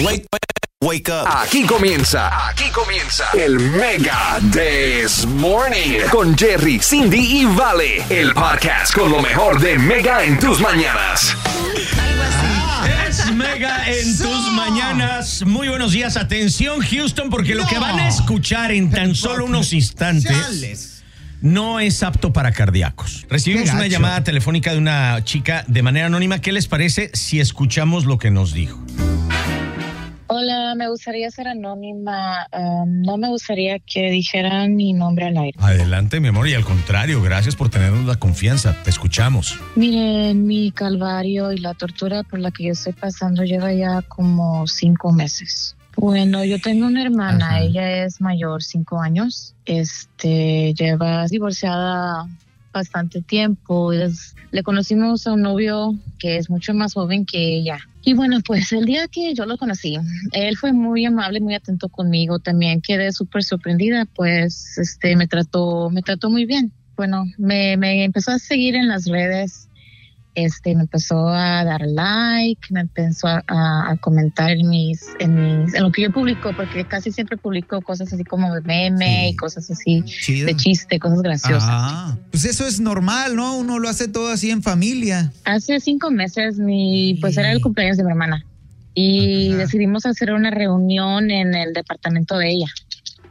Wake, wake up. Aquí comienza, aquí comienza el Mega This Morning con Jerry, Cindy y Vale, el podcast con lo mejor de Mega en tus mañanas. Es Mega en tus mañanas. Muy buenos días. Atención, Houston, porque lo que van a escuchar en tan solo unos instantes no es apto para cardíacos. Recibimos una llamada telefónica de una chica de manera anónima. ¿Qué les parece si escuchamos lo que nos dijo? Me gustaría ser anónima. Um, no me gustaría que dijeran mi nombre al aire. Adelante, mi amor, y al contrario, gracias por tenernos la confianza. Te escuchamos. Miren, mi calvario y la tortura por la que yo estoy pasando lleva ya como cinco meses. Bueno, yo tengo una hermana, Ajá. ella es mayor, cinco años. Este, lleva divorciada bastante tiempo. Es- le conocimos a un novio que es mucho más joven que ella. Y bueno, pues el día que yo lo conocí, él fue muy amable, muy atento conmigo. También quedé súper sorprendida, pues este me trató, me trató muy bien. Bueno, me, me empezó a seguir en las redes, este, me empezó a dar like, me empezó a, a- a comentar en mis, en mis, en lo que yo publico, porque casi siempre publico cosas así como de meme Sí. y cosas así Chido. de chiste, cosas graciosas. Ah, pues eso es normal, ¿no? Uno lo hace todo así en familia. Hace cinco meses, mi, pues era el cumpleaños de mi hermana y Ajá. decidimos hacer una reunión en el departamento de ella.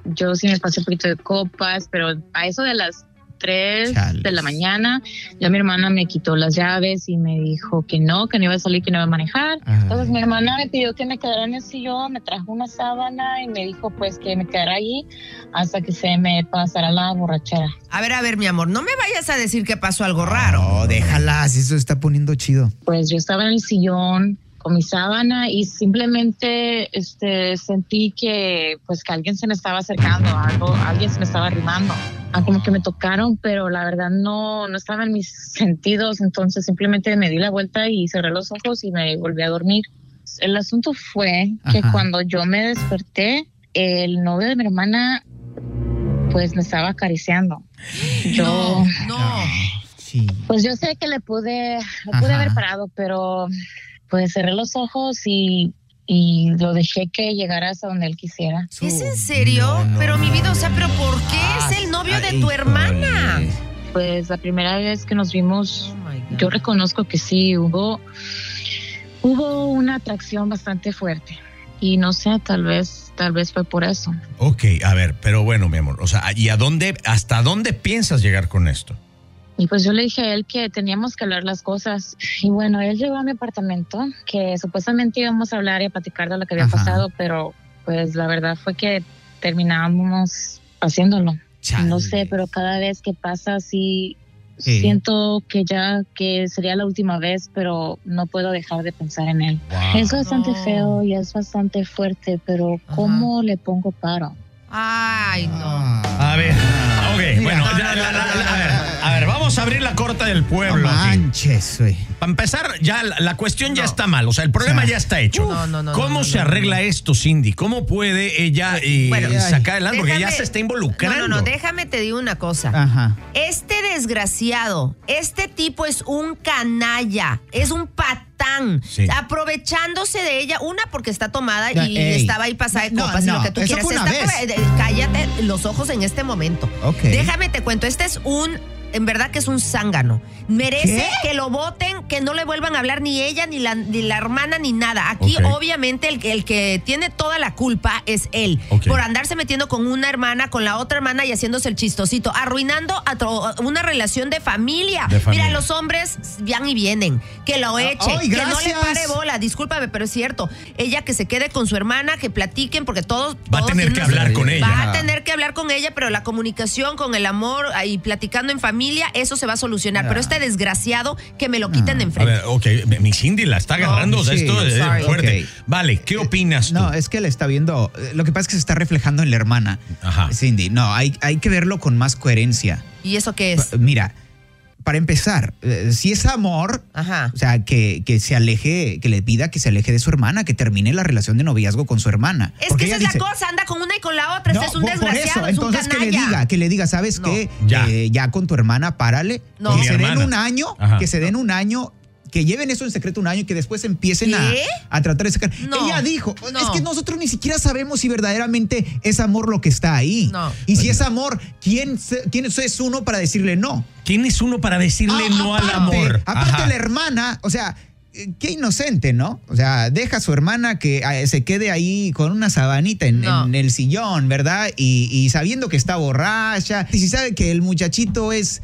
Yo sí me pasé un poquito de copas, pero a eso de las 3 Chales. de la mañana, ya mi hermana me quitó las llaves y me dijo que no, que no iba a salir, que no iba a manejar. Ajá. Entonces mi hermana me pidió que me quedara en el sillón, me trajo una sábana y me dijo pues que me quedara allí hasta que se me pasara la borrachera. A ver, a ver, mi amor, no me vayas a decir que pasó algo raro. No, déjala, si eso se está poniendo chido. pues yo estaba en el sillón con mi sábana y simplemente este sentí que pues que alguien se me estaba acercando, algo, alguien se me estaba arrimando. Ah, como que me tocaron, pero la verdad no, no estaba en mis sentidos, entonces simplemente me di la vuelta y cerré los ojos y me volví a dormir. El asunto fue que Ajá. cuando yo me desperté, el novio de mi hermana pues me estaba acariciando. Yo No, no. Sí. pues yo sé que le pude, le pude haber parado, pero pues cerré los ojos y, y lo dejé que llegara hasta donde él quisiera. ¿Es en serio? No, no, pero mi vida, o sea, ¿pero por qué es el novio de tu hermana? Pues la primera vez que nos vimos, Oh yo reconozco que sí, hubo, hubo una atracción bastante fuerte. Y no sé, tal vez, tal vez fue por eso. Ok, a ver, pero bueno, mi amor, o sea, ¿y a dónde, hasta dónde piensas llegar con esto? Y pues yo le dije a él que teníamos que hablar las cosas. Y bueno, él llegó a mi apartamento, que supuestamente íbamos a hablar y a platicar de lo que había Ajá. pasado, pero pues la verdad fue que terminábamos haciéndolo. No sé, Chale. pero cada vez que pasa así Sí. siento que ya que sería la última vez, pero no puedo dejar de pensar en él. Wow. Es bastante No. feo y es bastante fuerte, pero Ajá. ¿cómo le pongo paro? Ay, no. A ver, ok, bueno, No, ya, no, la- la- no, la- no, a ver, no. a ver, vamos a abrir la corta del No pueblo. aquí. manches, güey. Para empezar, ya la, la cuestión ya No. está mal, o sea, el problema O sea, ya está hecho. No, no, no, ¿Cómo no, no, se no, arregla no. esto, Cindy? ¿Cómo puede ella eh, Bueno, sacar adelante? Porque ya se está involucrando. No, no, no, déjame te digo una cosa. Ajá. Este desgraciado, este tipo es un canalla, es un patán, Sí. aprovechándose de ella, una porque está tomada Ya, y ey. estaba ahí pasada de No, copas y no, lo que tú eso quieras. fue una Está vez. por- eh, cállate los ojos en este momento. Déjame te cuento, este es un en verdad que es un zángano. Merece ¿Qué? que lo voten, que no le vuelvan a hablar ni ella, ni la, ni la hermana, ni nada. Aquí, obviamente, el, que- el que tiene toda la culpa es él. Por andarse metiendo con una hermana, con la otra hermana y haciéndose el chistosito, arruinando a una relación de familia. De familia. Mira, los hombres van y vienen. Que lo eche, ay, que no le pare bola. Discúlpame, pero es cierto. Ella que se quede con su hermana, que platiquen, porque todos. Va a tener que hablar con ella. Va a tener que hablar con ella, pero la comunicación, con el amor y platicando en familia, eso se va a solucionar. Ah. Pero este desgraciado, que me lo quiten de A enfrente. ver, ok, mi Cindy la está agarrando, o sea, sí, esto es fuerte. Vale, ¿qué opinas tú? No, es que le está viendo. eh, Lo que pasa es que se está reflejando en la hermana. Ajá. Cindy, no, hay, hay que verlo con más coherencia. ¿Y eso qué es? Mira, para empezar, eh, si es amor, Ajá. o sea, que, que se aleje, que le pida que se aleje de su hermana, que termine la relación de noviazgo con su hermana. Es Porque que esa es dice- la cosa, anda con una y con la otra. No, este es un por- por desgraciado, eso, es un entonces que le diga, que le diga, ¿sabes No. qué? Ya. Eh, ya con tu hermana, párale. No. Que Mi se den un año, Ajá. que se den un año que lleven eso en secreto un año y que después empiecen a, a tratar de sacar. No. Ella dijo, No. es que nosotros ni siquiera sabemos si verdaderamente es amor lo que está ahí. No. Y si es amor, ¿quién, quién es uno para decirle no? ¿Quién es uno para decirle Ah, no al amor? Aparte Ajá. la hermana, o sea, eh, qué inocente, ¿no? O sea, deja a su hermana que eh, se quede ahí con una sabanita en, No. en el sillón, ¿verdad? Y, y sabiendo que está borracha, y si sabe que el muchachito es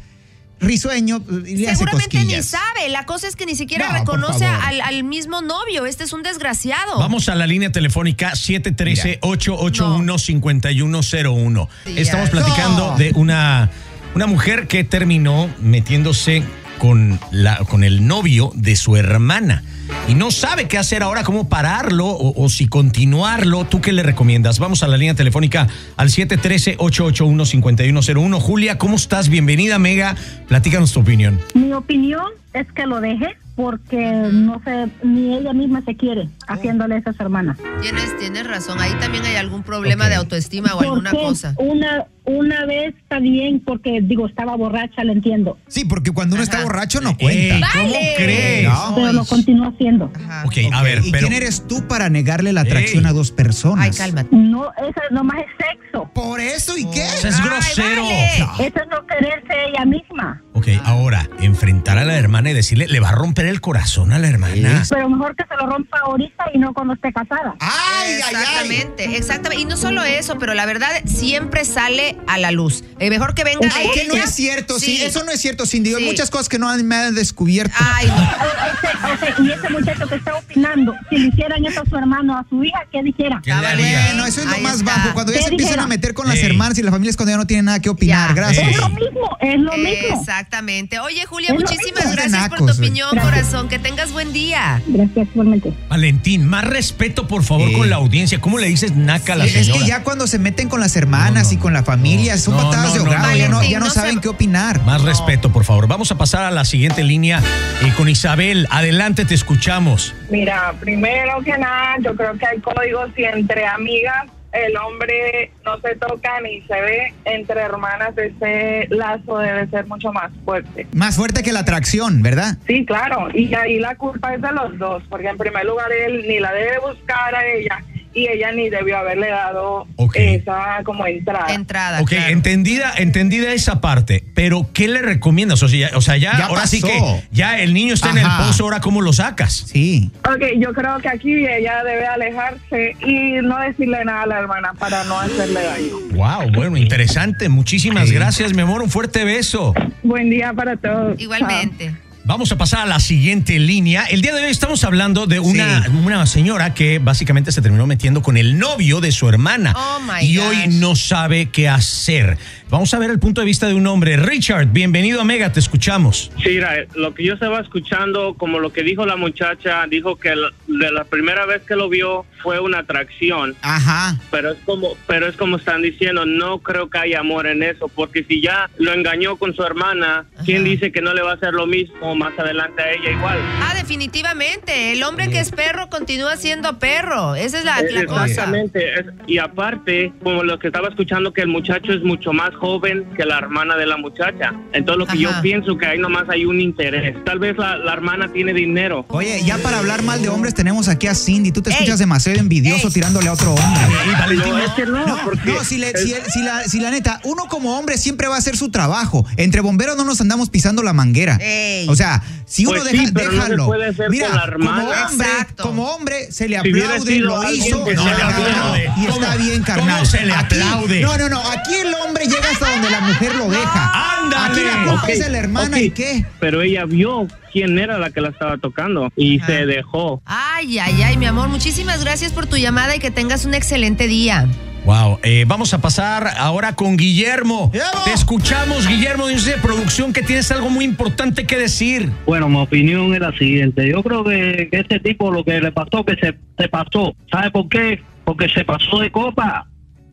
risueño, hace Seguramente ni sabe. La cosa es que ni siquiera No, reconoce al, al mismo novio. Este es un desgraciado. Vamos a la línea telefónica 713-881-5101. Sí, Estamos platicando No. de una, una mujer que terminó metiéndose con, la, con el novio de su hermana. Y no sabe qué hacer ahora, cómo pararlo o, o si continuarlo. ¿Tú qué le recomiendas? Vamos a la línea telefónica al 713-881-5101. Julia, ¿cómo estás? Bienvenida, Mega. Platícanos tu opinión. Mi opinión es que lo deje porque no sé, ni ella misma se quiere haciéndole eso a su hermana. Tienes, tienes razón. Ahí también hay algún problema de autoestima o alguna cosa. Una, una vez está bien porque, digo, estaba borracha, lo entiendo, Sí, porque cuando uno está borracho no Ey, cuenta. ¿Cómo Vale. crees? No. pero lo continúa haciendo. Ajá. Ok, a ver, ¿Y pero... quién eres tú para negarle la atracción Ey. a dos personas? Ay, cálmate. No, eso nomás es sexo. Por eso, ¿y qué? O sea, es Ay, grosero. vale. Eso es no quererse ella misma. Ok, ahora, enfrentar a la hermana y decirle, le va a romper el corazón a la hermana. Pero mejor que se lo rompa ahorita y no cuando esté casada. ¡Ay, ay, ay! Exactamente, exactamente. Y no solo eso, pero la verdad siempre sale a la luz. Eh, mejor que venga Ay, que no es cierto, sí. Sí. eso no es cierto, Cindy. Hay Sí. muchas cosas que no han- me han descubierto. Ay, no. O- sea, y ese muchacho que está opinando, si le hicieran eso a su hermano, a su hija, ¿qué dijera? ¿Qué Ah, haría? Bueno, eso es lo Ahí más está. bajo. Cuando ya ¿Qué se empiezan dijera? a meter con las Ey. hermanas y las familias cuando ya no tienen nada que opinar. Ya. Gracias. Es lo mismo, es lo mismo. Exactamente. Oye, Julia, Es muchísimas gracias por tu opinión, Gracias. corazón. Que tengas buen día. Gracias, igualmente. Valentín, más respeto, por favor, con la audiencia. ¿Cómo le dices naca a la Es que señora? ya cuando se meten con las hermanas No, no, y con la familia, no. son No, patadas no, de no, ahogado, no, ya no, ya no no saben se- qué opinar. Más respeto, por favor. Vamos a pasar a la siguiente línea eh, con Isabel. Adelante, te escuchamos. Mira, primero que nada, yo creo que hay códigos y entre amigas el hombre no se toca ni se ve, entre hermanas ese lazo debe ser mucho más fuerte. Más fuerte que la atracción, ¿verdad? Sí, claro, y ahí la culpa es de los dos, porque en primer lugar él ni la debe buscar a ella y ella ni debió haberle dado esa como entrada. Entrada. Ok, claro. entendida, entendida esa parte, pero ¿qué le recomiendas? O sea, ya, o sea, ya, Ya ahora sí que ya el niño está en el pozo, ahora ¿cómo lo sacas? Sí. Ok, yo creo que aquí ella debe alejarse y no decirle nada a la hermana para no hacerle daño. Wow, bueno, interesante. Muchísimas Sí. gracias, mi amor. Un fuerte beso. Buen día para todos. Igualmente. Vamos a pasar a la siguiente línea. El día de hoy estamos hablando de una, Sí. una señora que básicamente se terminó metiendo con el novio de su hermana. Oh, my y gosh. hoy no sabe qué hacer. Vamos a ver el punto de vista de un hombre. Richard, bienvenido a Mega, te escuchamos. Sí, mira, lo que yo estaba escuchando, como lo que dijo la muchacha, dijo que de la primera vez que lo vio fue una atracción, Ajá. pero es como, pero es como están diciendo, no creo que haya amor en eso, porque si ya lo engañó con su hermana, ¿quién dice que no le va a hacer lo mismo más adelante a ella igual? Ah, definitivamente. El hombre que es perro continúa siendo perro. Esa es la, la cosa. Exactamente, es- y aparte, como lo que estaba escuchando, que el muchacho es mucho más joven que la hermana de la muchacha. Entonces lo que Ajá. yo pienso que ahí nomás hay un interés. Tal vez la, la hermana tiene dinero. Oye, ya para hablar mal de hombres tenemos aquí a Cindy. Tú te Ey. escuchas demasiado envidioso Ey. tirándole a otro hombre. No, es que no, No, porque no, si, le- es- si, el- si la, si la neta, uno como hombre siempre va a hacer su trabajo. Entre bomberos no nos andamos pisando la manguera. Ey. O sea, si uno Pues deja, sí, pero no se déjalo. puede hacer Mira, con la hermana. como hombre, Exacto. como hombre, se le aplaude, lo hizo. que No se le le aplaude. Y está ¿Cómo- bien, carnal. cómo se le Aquí- aplaude? no, no, no. Aquí el hombre llega hasta donde la mujer lo deja. ¡Ándale! Aquí la culpa Ok, es la hermana y qué. Pero ella vio quién era la que la estaba tocando y se dejó. Ay, ay, ay, mi amor. Muchísimas gracias por tu llamada y que tengas un excelente día. Wow, eh, vamos a pasar ahora con Guillermo. Guillermo. Te escuchamos, Guillermo, dice de producción que tienes algo muy importante que decir. Bueno, mi opinión es la siguiente. Yo creo que, que este tipo lo que le pasó, que se, se pasó. ¿Sabe por qué? Porque se pasó de copa.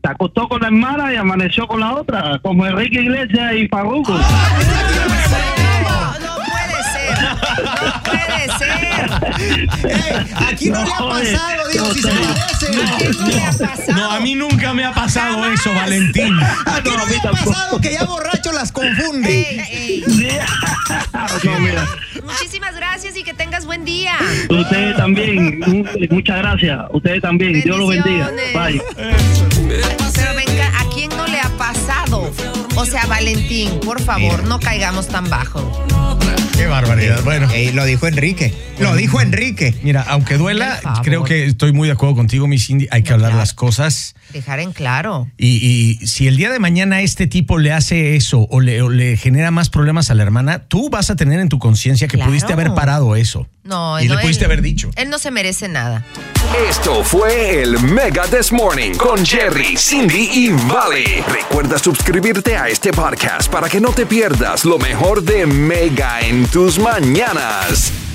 Se acostó con la hermana y amaneció con la otra, como Enrique Iglesias y Farruko. No puede ser. No aquí no le ha pasado, digo, si se no, parece. No le ha pasado. No, a mí nunca me ha pasado eso, Valentín. Aquí no No, le ha tampoco. pasado que ya borracho las confunde. Ey, ey. No, mira, Muchísimas gracias y que tengas buen día. ustedes también, muchas gracias. Ustedes también, Dios los bendiga. Bye. Pero venga, ¿a quién no le ha pasado? O sea, Valentín, por favor, no caigamos tan bajo. Qué barbaridad. Bueno. Lo dijo Enrique. Lo dijo Enrique. Mira, aunque duela, Por favor. creo que estoy muy de acuerdo contigo, mi Cindy. Hay que hablar las cosas. Dejar en claro. Y, y si el día de mañana este tipo le hace eso o le, o le genera más problemas a la hermana, tú vas a tener en tu conciencia que Claro. pudiste haber parado eso. No, y no, le pudiste él- haber dicho. Él no se merece nada. Esto fue el Mega This Morning con Jerry, Cindy y Vale. Recuerda suscribirte a este podcast para que no te pierdas lo mejor de Mega en tus mañanas.